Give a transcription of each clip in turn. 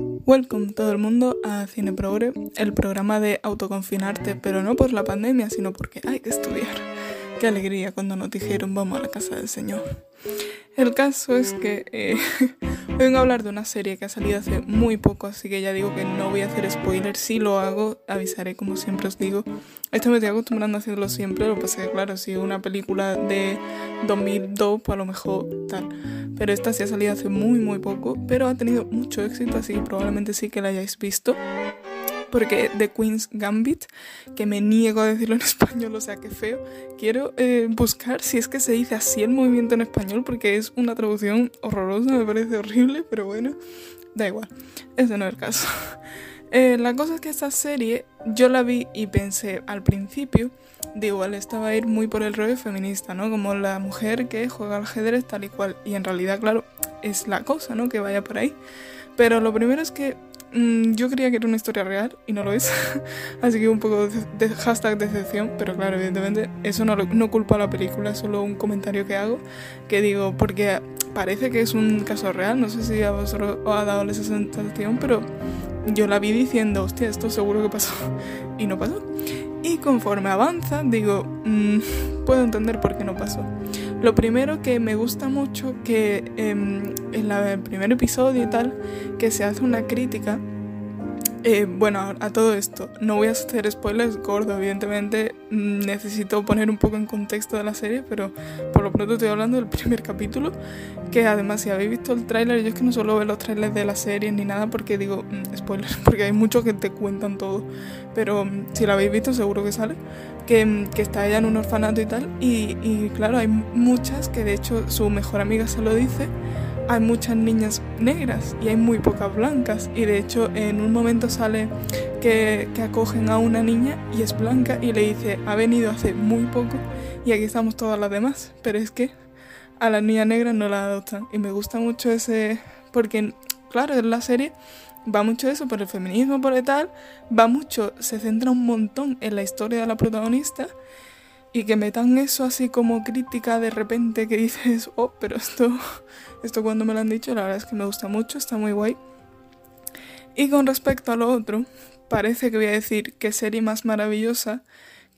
Welcome todo el mundo a Cine Progre, el programa de autoconfinarte, pero no por la pandemia, sino porque hay que estudiar. Qué alegría cuando nos dijeron vamos a la casa del Señor. El caso es que eh, vengo a hablar de una serie que ha salido hace muy poco, así que ya digo que no voy a hacer spoilers. Si lo hago, avisaré como siempre os digo. Esto me estoy acostumbrando a hacerlo siempre, lo que claro, si una película de 2002, pues a lo mejor tal. Pero esta sí ha salido hace muy muy poco, pero ha tenido mucho éxito, así que probablemente sí que la hayáis visto porque The Queen's Gambit, que me niego a decirlo en español, o sea, que feo, quiero eh, buscar si es que se dice así el movimiento en español, porque es una traducción horrorosa, me parece horrible, pero bueno, da igual, ese no es el caso. Eh, la cosa es que esta serie yo la vi y pensé al principio, de igual estaba a ir muy por el rollo feminista, ¿no? Como la mujer que juega al ajedrez tal y cual. Y en realidad, claro, es la cosa, ¿no? Que vaya por ahí. Pero lo primero es que Mm, yo creía que era una historia real y no lo es. Así que un poco de, hashtag decepción, pero claro, evidentemente eso no, no culpa a la película, es solo un comentario que hago, que digo, porque parece que es un caso real, no sé si a vosotros os ha dado esa sensación, pero yo la vi diciendo, hostia, esto seguro que pasó. Y no pasó. Y conforme avanza, digo, mm, puedo entender por qué no pasó. Lo primero que me gusta mucho que em, en el primer episodio y tal, que se hace una crítica eh, bueno, a todo esto, no voy a hacer spoilers gordo, evidentemente mm, necesito poner un poco en contexto de la serie, pero por lo pronto estoy hablando del primer capítulo, que además si habéis visto el tráiler, yo es que no suelo ver los trailers de la serie ni nada porque digo mm, spoilers, porque hay muchos que te cuentan todo, pero mm, si lo habéis visto seguro que sale, que, que está ella en un orfanato y tal, y, y claro, hay muchas que de hecho su mejor amiga se lo dice, hay muchas niñas negras y hay muy pocas blancas. Y de hecho en un momento sale que, acogen a una niña y es blanca y le dice, ha venido hace muy poco y aquí estamos todas las demás. Pero es que a la niña negra no la adoptan. Y me gusta mucho ese... Porque, claro, en la serie va mucho eso por el feminismo, por el tal. Va mucho, se centra un montón en la historia de la protagonista y que metan eso así como crítica de repente que dices, oh, pero esto, esto cuando me lo han dicho, la verdad es que me gusta mucho, está muy guay. Y con respecto a lo otro, parece que voy a decir que serie más maravillosa,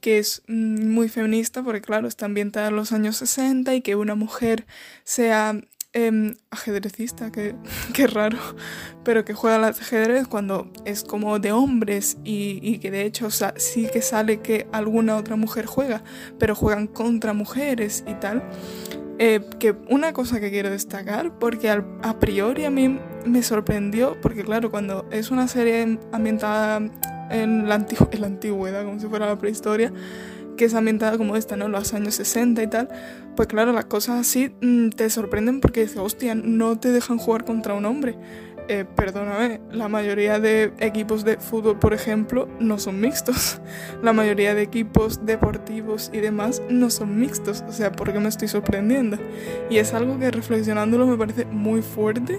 que es mm, muy feminista, porque claro, está ambientada en los años 60 y que una mujer sea eh, ajedrecista, que, que, raro, pero que juega al ajedrez cuando es como de hombres y, y que de hecho sí que sale que alguna otra mujer juega, pero juegan contra mujeres y tal. Eh, que una cosa que quiero destacar, porque a priori a mí me sorprendió, porque claro, cuando es una serie ambientada en la, en la antigüedad, como si fuera la prehistoria, que es ambientada como esta, ¿no? Los años 60 y tal, pues claro, las cosas así mm, te sorprenden porque dices, hostia, no te dejan jugar contra un hombre. Eh, perdóname, la mayoría de equipos de fútbol, por ejemplo, no son mixtos. La mayoría de equipos deportivos y demás no son mixtos. O sea, ¿por qué me estoy sorprendiendo? Y es algo que reflexionándolo me parece muy fuerte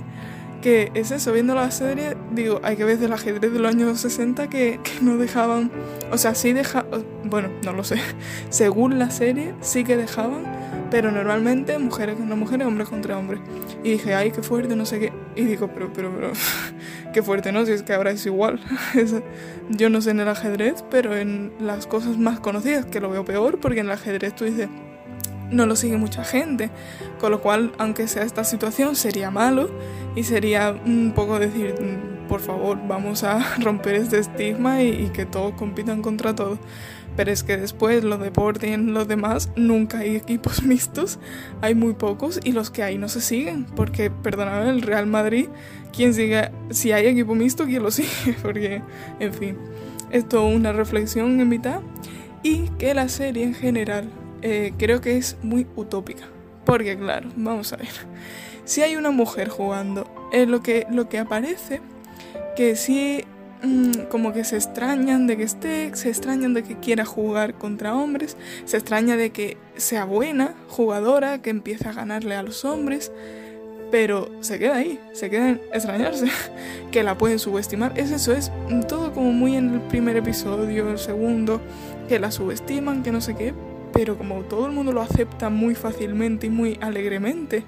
que es eso, viendo la serie, digo, hay que ver del ajedrez de los años 60 que, que no dejaban, o sea, sí dejaban, bueno, no lo sé, según la serie sí que dejaban, pero normalmente mujeres contra mujeres, hombres contra hombres. Y dije, ay, qué fuerte, no sé qué. Y digo, pero, pero, pero, qué fuerte, ¿no? Si es que ahora es igual. Yo no sé en el ajedrez, pero en las cosas más conocidas, que lo veo peor, porque en el ajedrez tú dices, no lo sigue mucha gente, con lo cual, aunque sea esta situación, sería malo y sería un poco decir, mm, por favor, vamos a romper este estigma y, que todos compitan contra todos. Pero es que después los deportes y los demás nunca hay equipos mixtos, hay muy pocos y los que hay no se siguen, porque, perdóname, el Real Madrid, quien sigue, si hay equipo mixto, ¿quién lo sigue? Porque, en fin, esto es una reflexión en mitad y que la serie en general eh, creo que es muy utópica. Porque claro, vamos a ver. Si hay una mujer jugando, es lo que, lo que aparece, que sí mm, como que se extrañan de que esté, se extrañan de que quiera jugar contra hombres, se extraña de que sea buena jugadora, que empiece a ganarle a los hombres, pero se queda ahí, se queda en extrañarse, que la pueden subestimar. Es eso, es todo como muy en el primer episodio, el segundo, que la subestiman, que no sé qué, pero como todo el mundo lo acepta muy fácilmente y muy alegremente,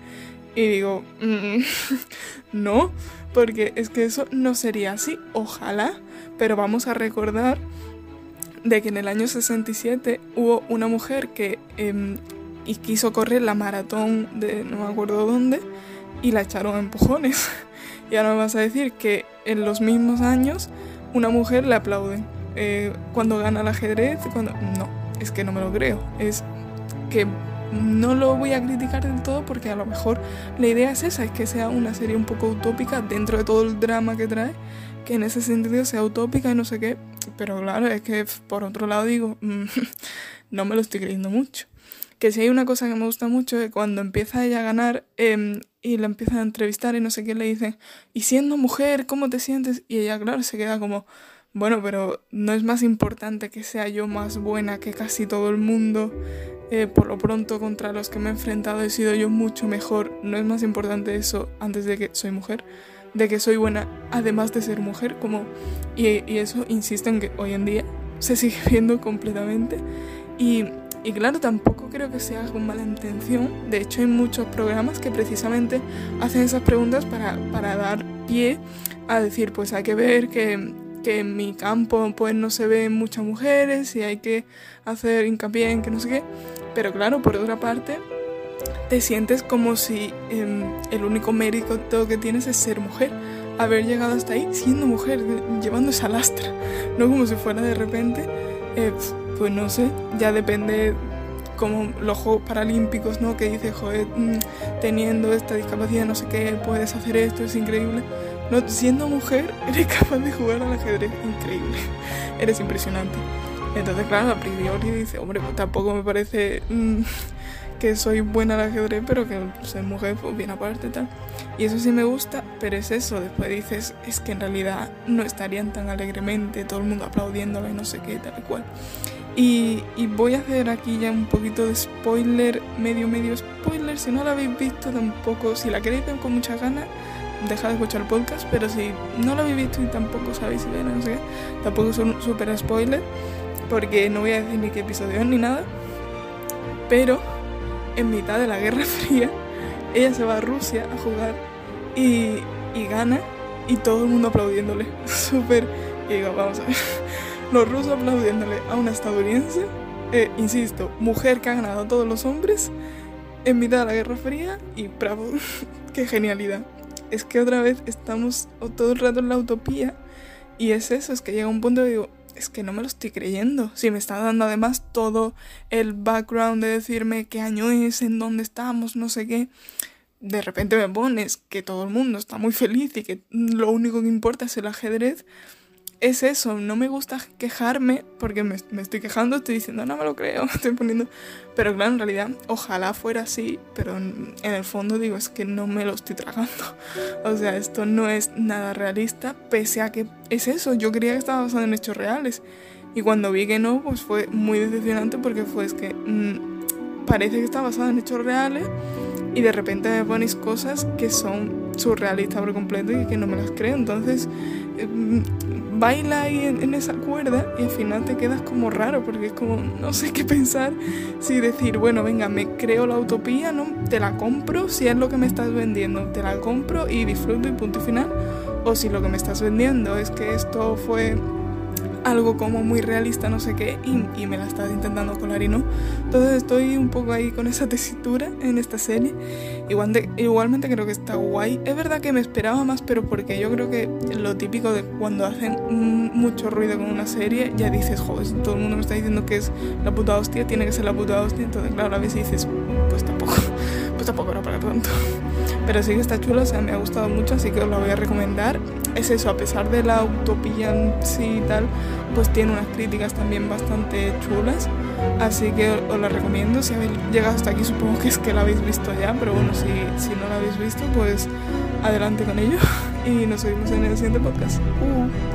Y digo, mm, no, porque es que eso no sería así, ojalá, pero vamos a recordar de que en el año 67 hubo una mujer que em, y quiso correr la maratón de no me acuerdo dónde y la echaron a empujones. Y ahora me vas a decir que en los mismos años una mujer le aplauden eh, cuando gana el ajedrez, cuando no, es que no me lo creo, es que no lo voy a criticar del todo porque a lo mejor la idea es esa, es que sea una serie un poco utópica dentro de todo el drama que trae, que en ese sentido sea utópica y no sé qué, pero claro, es que por otro lado digo, no me lo estoy creyendo mucho. Que si hay una cosa que me gusta mucho es cuando empieza ella a ganar em, y la empiezan a entrevistar y no sé qué le dicen, y siendo mujer, ¿cómo te sientes? Y ella, claro, se queda como, bueno, pero no es más importante que sea yo más buena que casi todo el mundo. Eh, por lo pronto contra los que me he enfrentado he sido yo mucho mejor. No es más importante eso antes de que soy mujer, de que soy buena además de ser mujer, como y, y eso insisto en que hoy en día se sigue viendo completamente y y claro, tampoco creo que sea con mala intención. De hecho, hay muchos programas que precisamente hacen esas preguntas para, para dar pie a decir, pues hay que ver que, que, en mi campo pues no se ven muchas mujeres y hay que hacer hincapié en que no sé qué. Pero claro, por otra parte, te sientes como si em, el único mérito que tienes es ser mujer. Haber llegado hasta ahí siendo mujer, llevando esa lastra. No como si fuera de repente... Eh, pues no sé, ya depende como los Juegos Paralímpicos, ¿no? Que dice, joder, mm, teniendo esta discapacidad, no sé qué, puedes hacer esto, es increíble. No, siendo mujer, eres capaz de jugar al ajedrez, increíble. eres impresionante. Entonces, claro, a priori dice, hombre, pues tampoco me parece mm, que soy buena al ajedrez, pero que ser mujer, pues bien aparte, tal. Y eso sí me gusta, pero es eso, después dices, es que en realidad no estarían tan alegremente, todo el mundo aplaudiéndole, no sé qué, tal y cual. Y, voy a hacer aquí ya un poquito de spoiler, medio medio spoiler. Si no la habéis visto tampoco, si la queréis ver con mucha ganas, dejad de escuchar el podcast. Pero si no la habéis visto y tampoco sabéis si ven, no sé tampoco es un super spoiler, porque no voy a decir ni qué episodio ni nada. Pero en mitad de la Guerra Fría, ella se va a Rusia a jugar y, y gana y todo el mundo aplaudiéndole. Súper. Y digo, vamos a ver los rusos aplaudiéndole a una estadounidense, eh, insisto, mujer que ha ganado a todos los hombres en mitad de la Guerra Fría y bravo, qué genialidad. Es que otra vez estamos todo el rato en la utopía y es eso, es que llega un punto y digo, es que no me lo estoy creyendo. Si me está dando además todo el background de decirme qué año es, en dónde estamos, no sé qué. De repente me pones que todo el mundo está muy feliz y que lo único que importa es el ajedrez es eso, no me gusta quejarme porque me, estoy quejando, estoy diciendo, no me lo creo, estoy poniendo... Pero claro, en realidad, ojalá fuera así, pero en, el fondo digo, es que no me lo estoy tragando. O sea, esto no es nada realista, pese a que es eso, yo creía que estaba basado en hechos reales. Y cuando vi que no, pues fue muy decepcionante porque fue es que mm, parece que está basado en hechos reales y de repente me ponéis cosas que son surrealistas por completo y que no me las creo. Entonces, mm, baila ahí en, esa cuerda y al final te quedas como raro porque es como no sé qué pensar. Si decir bueno venga me creo la utopía no te la compro si es lo que me estás vendiendo. Te la compro y disfruto y punto final o si lo que me estás vendiendo es que esto fue algo como muy realista, no sé qué, y, me la estás intentando colar y no. Entonces estoy un poco ahí con esa tesitura en esta serie. Igual igualmente creo que está guay. Es verdad que me esperaba más, pero porque yo creo que lo típico de cuando hacen mucho ruido con una serie, ya dices, joder, todo el mundo me está diciendo que es la puta hostia, tiene que ser la puta hostia. Entonces, claro, a veces dices, pues tampoco, pues tampoco era para tanto. Pero sí que está chulo, o me ha gustado mucho, así que os la voy a recomendar. Es eso, a pesar de la utopía en sí y tal, pues tiene unas críticas también bastante chulas. Así que os la recomiendo. Si habéis llegado hasta aquí, supongo que es que la habéis visto ya, pero bueno, si, si no la habéis visto, pues adelante con ello. Y nos vemos en el siguiente podcast. Uh.